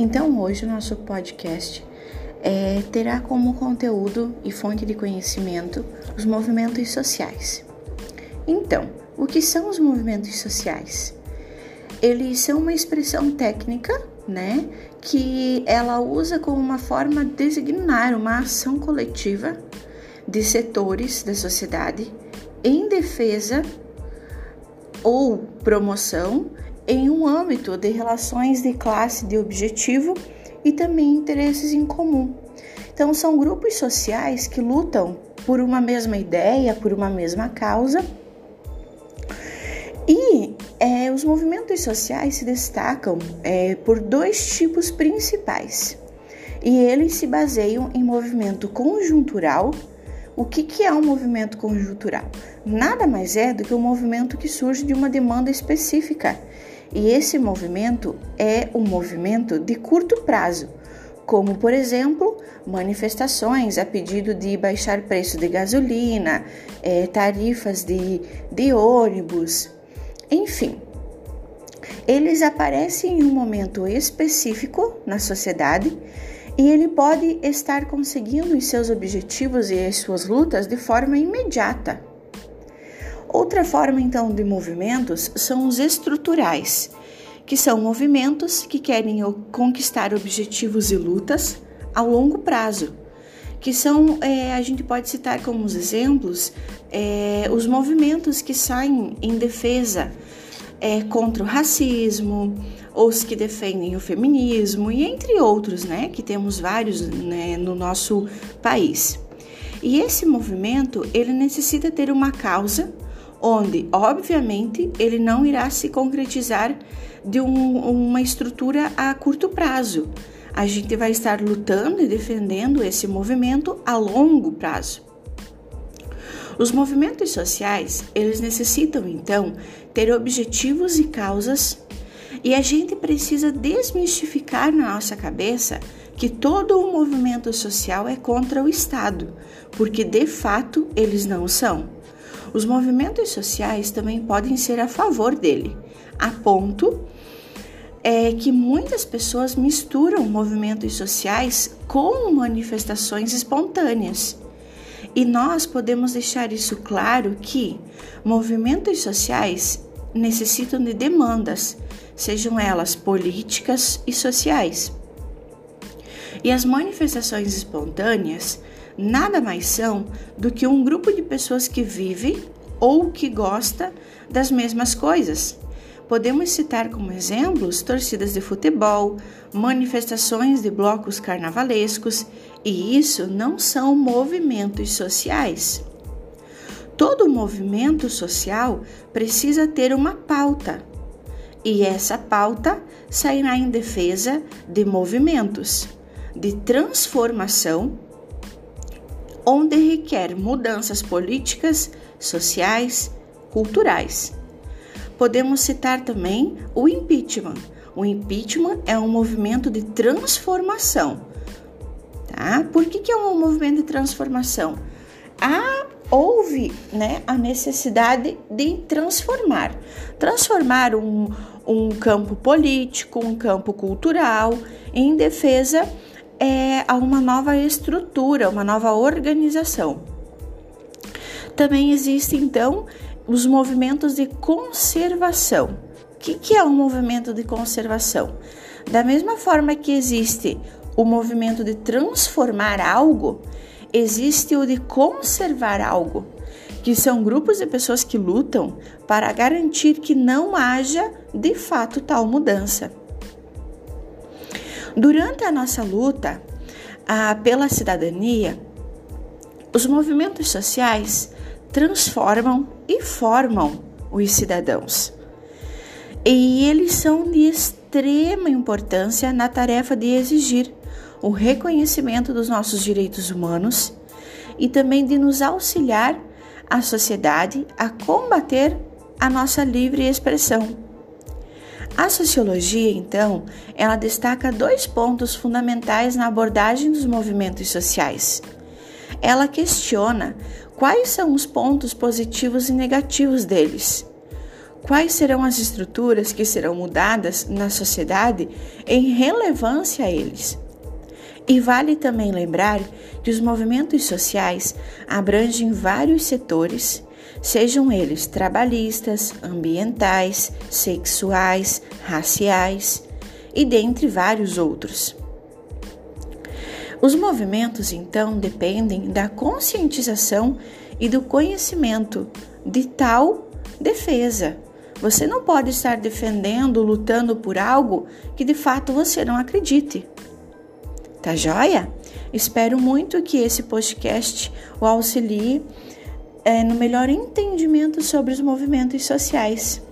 Então, hoje o nosso podcast é, terá como conteúdo e fonte de conhecimento os movimentos sociais. Então, o que são os movimentos sociais? Eles são uma expressão técnica, né, que ela usa como uma forma de designar uma ação coletiva de setores da sociedade em defesa ou promoção em um âmbito de relações de classe de objetivo e também interesses em comum. Então, são grupos sociais que lutam por uma mesma ideia, por uma mesma causa. E é, os movimentos sociais se destacam é, por dois tipos principais. E eles se baseiam em movimento conjuntural. O que, que é um movimento conjuntural? Nada mais é do que um movimento que surge de uma demanda específica e esse movimento é um movimento de curto prazo, como por exemplo manifestações a pedido de baixar preço de gasolina, é, tarifas de, de ônibus, enfim. Eles aparecem em um momento específico na sociedade e ele pode estar conseguindo os seus objetivos e as suas lutas de forma imediata. Outra forma então de movimentos são os estruturais, que são movimentos que querem conquistar objetivos e lutas a longo prazo, que são, é, a gente pode citar como os exemplos, é, os movimentos que saem em defesa é, contra o racismo, os que defendem o feminismo e entre outros, né, que temos vários né, no nosso país. E esse movimento ele necessita ter uma causa onde, obviamente, ele não irá se concretizar de um, uma estrutura a curto prazo. A gente vai estar lutando e defendendo esse movimento a longo prazo. Os movimentos sociais, eles necessitam então ter objetivos e causas, e a gente precisa desmistificar na nossa cabeça que todo o movimento social é contra o Estado, porque de fato eles não são. Os movimentos sociais também podem ser a favor dele, a ponto é que muitas pessoas misturam movimentos sociais com manifestações espontâneas. E nós podemos deixar isso claro que movimentos sociais necessitam de demandas, sejam elas políticas e sociais. E as manifestações espontâneas nada mais são do que um grupo de pessoas que vive ou que gosta das mesmas coisas. Podemos citar como exemplos torcidas de futebol, manifestações de blocos carnavalescos, e isso não são movimentos sociais. Todo movimento social precisa ter uma pauta, e essa pauta sairá em defesa de movimentos de transformação onde requer mudanças políticas, sociais, culturais. Podemos citar também o impeachment. O impeachment é um movimento de transformação. Tá? Por que, que é um movimento de transformação? Há, houve né, a necessidade de transformar. Transformar um, um campo político, um campo cultural, em defesa é, a uma nova estrutura, uma nova organização. Também existem, então, os movimentos de conservação. O que, que é um movimento de conservação? Da mesma forma que existe o movimento de transformar algo, existe o de conservar algo, que são grupos de pessoas que lutam para garantir que não haja de fato tal mudança. Durante a nossa luta a, pela cidadania, os movimentos sociais transformam e formam os cidadãos. E eles são de extrema importância na tarefa de exigir o reconhecimento dos nossos direitos humanos e também de nos auxiliar a sociedade a combater a nossa livre expressão. A sociologia, então, ela destaca dois pontos fundamentais na abordagem dos movimentos sociais. Ela questiona quais são os pontos positivos e negativos deles. quais serão as estruturas que serão mudadas na sociedade em relevância a eles. E vale também lembrar que os movimentos sociais abrangem vários setores, sejam eles trabalhistas, ambientais, sexuais, raciais e dentre vários outros. Os movimentos, então, dependem da conscientização e do conhecimento de tal defesa. Você não pode estar defendendo, lutando por algo que de fato você não acredite. Tá joia? Espero muito que esse podcast o auxilie é, no melhor entendimento sobre os movimentos sociais.